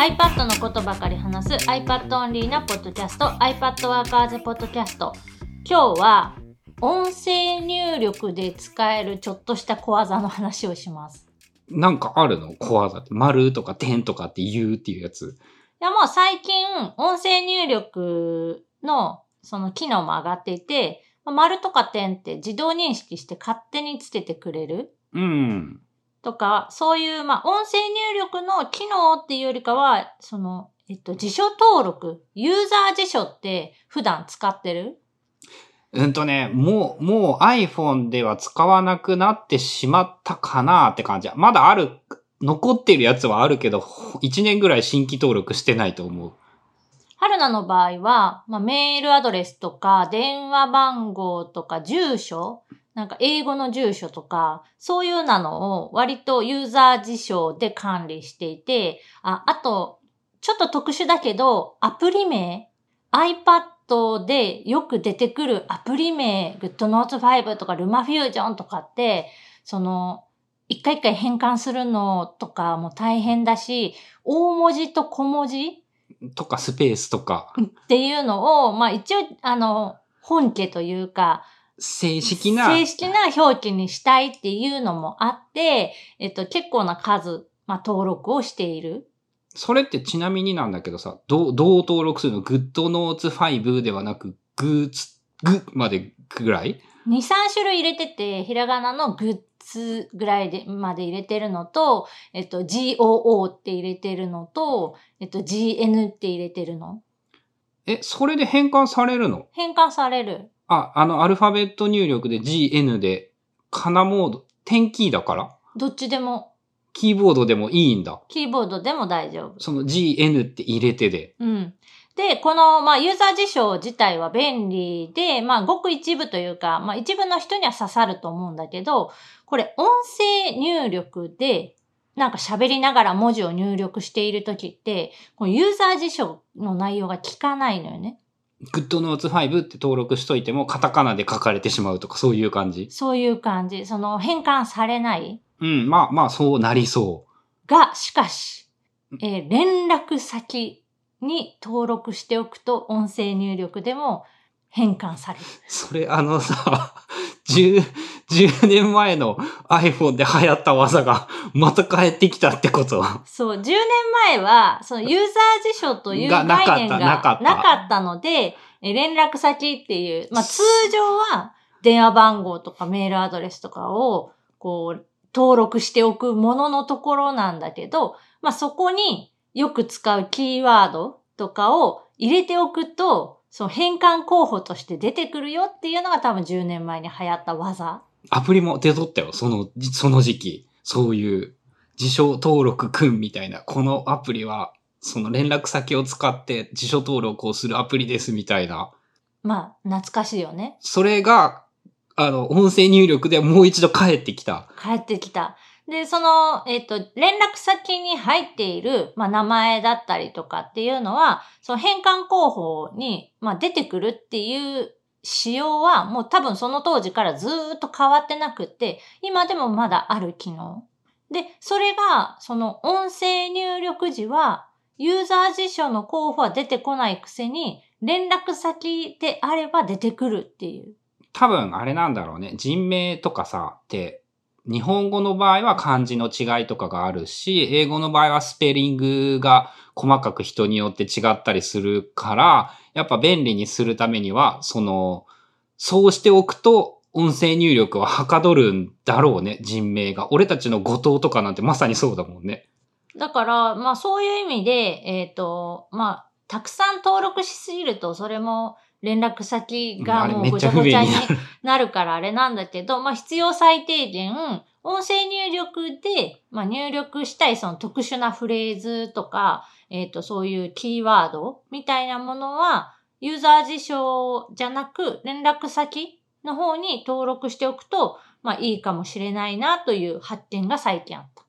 iPad のことばかり話す iPad オンリーなポッドキャスト iPad ワーカーズポッドキャスト今日は音声入力で使えるちょっとした小技の話をしますなんかあるの？小技って。丸とか点とかって言うっていうやつ。いやもう最近音声入力のその機能も上がっていて丸とか点って自動認識して勝手につけてくれるうん。とか、そういう、まあ、音声入力の機能っていうよりかは、その、えっと、辞書登録、ユーザー辞書って普段使ってる？うんとね、もう、もう iPhone では使わなくなってしまったかなって感じ。まだある、残ってるやつはあるけど、1年ぐらい新規登録してないと思う。春菜の場合は、まあ、メールアドレスとか、電話番号とか、住所、なんか英語の住所とか、そういうなのを割とユーザー辞書で管理していて、あ、あと、ちょっと特殊だけど、アプリ名、iPad でよく出てくるアプリ名、GoodNotes5 とか LumaFusion とかって、その、一回一回変換するのとかも大変だし、大文字と小文字とかスペースとか、っていうのを、まあ一応、あの、本家というか、正式な、正式な表記にしたいっていうのもあって、えっと、結構な数、まあ登録をしている。それってちなみになんだけどさ、どう、どう登録するの ?GoodNotes5 ではなく、グーツ、グまでぐらい？2、3種類入れてて、ひらがなのグッズぐらいで、まで入れてるのと、えっと、GOO って入れてるのと、えっと、GN って入れてるの。え、それで変換されるの？変換される。あ、あの、アルファベット入力で GN で、カナモード、点キーだから？どっちでも、キーボードでもいいんだ。キーボードでも大丈夫。その GN って入れてで。うん。で、この、まあ、ユーザー辞書自体は便利で、まあ、ごく一部というか、まあ、一部の人には刺さると思うんだけど、これ、音声入力で、なんか喋りながら文字を入力しているときって、このユーザー辞書の内容が聞かないのよね。GoodNotes5 って登録しといても、カタカナで書かれてしまうとか、そういう感じ？そういう感じ。その変換されないうん、まあまあ、そうなりそが、しかし、えー連絡先に登録しておくと音声入力でも変換される。う。それ、あのさ、10、10年前の iPhone で流行った技が、また帰ってきたってこと？は。そう、10年前は、そのユーザー辞書という概がなかった念がなかったなかったので、え連絡先っていう、まあ通常は電話番号とかメールアドレスとかを、こう、登録しておくもののところなんだけど、まあそこによく使うキーワードとかを入れておくと、その変換候補として出てくるよっていうのが多分10年前に流行った技。アプリも出とったよ、その、その時期。そういう、辞書登録くんみたいな。このアプリは、その連絡先を使って辞書登録をするアプリですみたいな。まあ懐かしいよね。それが、あの、音声入力でもう一度帰ってきた。帰ってきた。で、その、えっ、と、連絡先に入っている、まあ、名前だったりとかっていうのは、その変換候補に、まあ、出てくるっていう仕様は、もう多分その当時からずっと変わってなくって、今でもまだある機能。で、それが、その音声入力時は、ユーザー辞書の候補は出てこないくせに、連絡先であれば出てくるっていう。多分あれなんだろうね。人名とかさ、って、日本語の場合は漢字の違いとかがあるし、英語の場合はスペリングが細かく人によって違ったりするから、やっぱ便利にするためには、その、そうしておくと、音声入力ははかどるんだろうね、人名が。俺たちの後藤とかなんてまさにそうだもんね。だから、まあそういう意味で、えっ、と、まあ、たくさん登録しすぎると、それも連絡先がもうごちゃごちゃになる。からあれなんだけど、まあ必要最低限、音声入力で、まあ入力したいその特殊なフレーズとか、えっ、と、そういうキーワードみたいなものは、ユーザー辞書じゃなく、連絡先の方に登録しておくと、まあいいかもしれないなという発見が最近あった。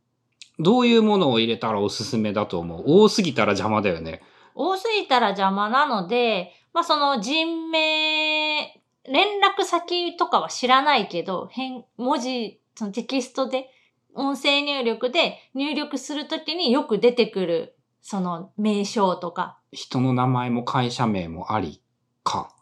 どういうものを入れたらおすすめだと思う？多すぎたら邪魔だよね。多すぎたら邪魔なので、まあその人名、連絡先とかは知らないけど、変、文字、そのテキストで、音声入力で入力するときによく出てくるその名称とか。人の名前も会社名もありか。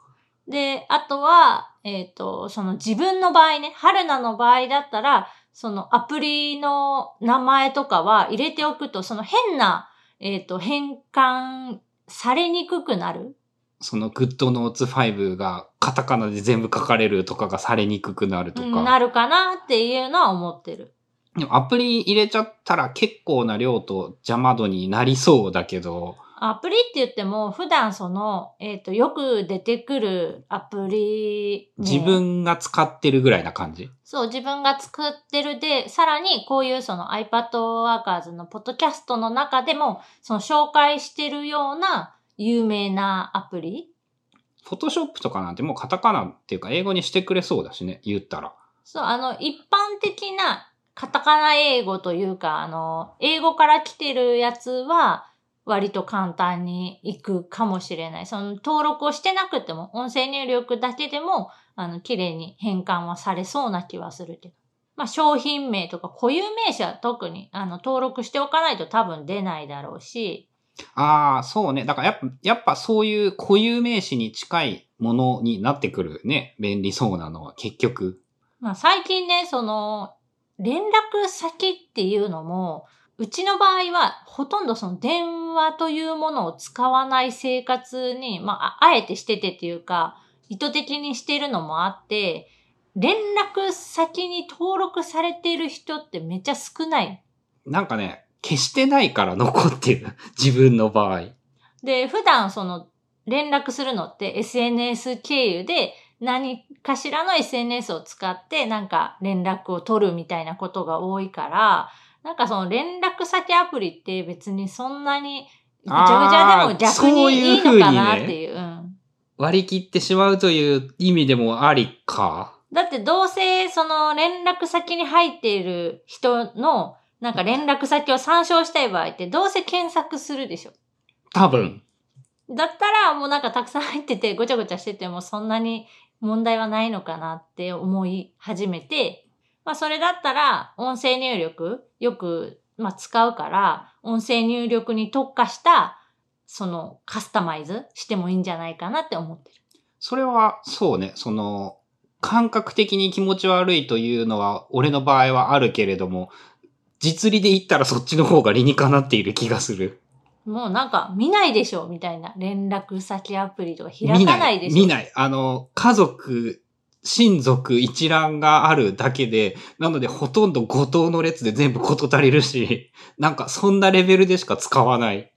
で、あとは、えっ、と、その自分の場合ね、春菜の場合だったら、そのアプリの名前とかは入れておくと、その変な、えっ、と、変換されにくくなる。そのグッドノーツ5がカタカナで全部書かれるとかがされにくくなるとか。うんなるかなっていうのは思ってる。でもアプリ入れちゃったら結構な量と邪魔度になりそうだけど、アプリって言っても、普段その、えっ、と、よく出てくるアプリ、ね自分が使ってるぐらいな感じ？そう、自分が作ってるで、さらにこういうその iPad Workers のポッドキャストの中でも、その紹介してるような有名なアプリ？フォトショップとかなんてもうカタカナっていうか英語にしてくれそうだしね、言ったら。そう、あの、一般的なカタカナ英語というか、あの、英語から来てるやつは、割と簡単にいくかもしれない。その登録をしてなくても、音声入力だけでも、あの、綺麗に変換はされそうな気はするけど。まあ、商品名とか固有名詞は特に、あの、登録しておかないと多分出ないだろうし、ああ、そうね。だからやっぱ、やっぱそういう固有名詞に近いものになってくるね。便利そうなのは結局。まあ、最近ね、その、連絡先っていうのも、うちの場合は、ほとんどその電話というものを使わない生活に、まあ、ああえてしててっていうか、意図的にしてるのもあって、連絡先に登録されている人ってめっちゃ少ない。なんかね、消してないから残ってる。自分の場合。で、普段その連絡するのって SNS 経由で何かしらの SNS を使ってなんか連絡を取るみたいなことが多いから、なんかその連絡先アプリって別にそんなにぐちゃぐちゃでも逆にいいいのかなっていう。うん割り切ってしまうという意味でもありか。だってどうせその連絡先に入っている人のなんか連絡先を参照したい場合ってどうせ検索するでしょ。多分。だったらもうなんかたくさん入っててごちゃごちゃしててもそんなに問題はないのかなって思い始めて、まあそれだったら音声入力よく、まあ、使うから音声入力に特化したそのカスタマイズしてもいいんじゃないかなって思ってる。それは、そうね、その、感覚的に気持ち悪いというのは、俺の場合はあるけれども、実利で言ったらそっちの方が理にかなっている気がする。もうなんか見ないでしょみたいな連絡先アプリとか開かないでしょ見ない。あの、家族、親族一覧があるだけで、なのでほとんど後藤の列で全部事足りるし、なんかそんなレベルでしか使わない。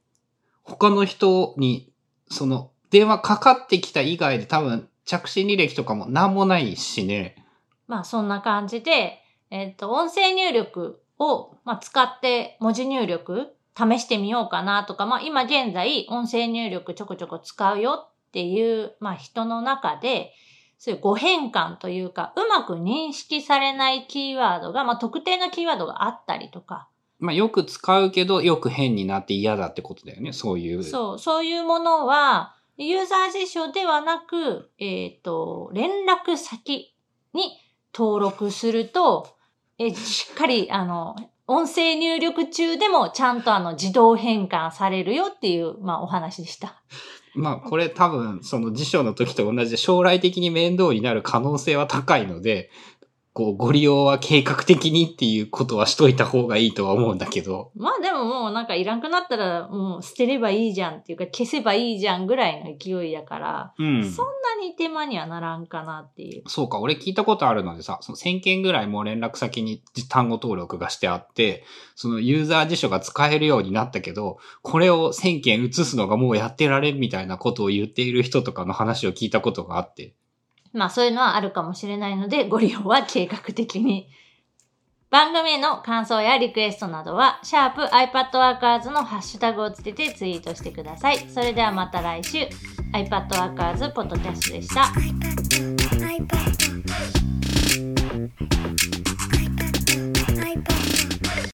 他の人に、その、電話かかってきた以外で多分着信履歴とかもなんもないしね。まあそんな感じで、えっ、と、音声入力を、まあ、使って文字入力試してみようかなとか、まあ今現在音声入力ちょこちょこ使うよっていう、まあ人の中で、そういう誤変換というか、うまく認識されないキーワードが、まあ特定のキーワードがあったりとか、まあよく使うけど、よく変になって嫌だってことだよね。そういう。そう、そういうものは、ユーザー辞書ではなく、えっ、と、連絡先に登録すると、えしっかり、あの、音声入力中でもちゃんとあの自動変換されるよっていう、まあお話でした。まあこれ多分その辞書の時と同じで将来的に面倒になる可能性は高いので、こうご利用は計画的にっていうことはしといた方がいいとは思うんだけど。まあでももうなんかいらんくなったらもう捨てればいいじゃんっていうか消せばいいじゃんぐらいの勢いやから、うん。そんなに手間にはならんかなっていう。そうか、俺聞いたことあるのでさ、その1000件ぐらいもう連絡先に単語登録がしてあって、そのユーザー辞書が使えるようになったけど、これを1000件移すのがもうやってられんみたいなことを言っている人とかの話を聞いたことがあって。まあそういうのはあるかもしれないので、ご利用は計画的に。番組への感想やリクエストなどは、シャープ iPadWorkers のハッシュタグをつけてツイートしてください。それではまた来週、iPadWorkers ポッドキャストでした。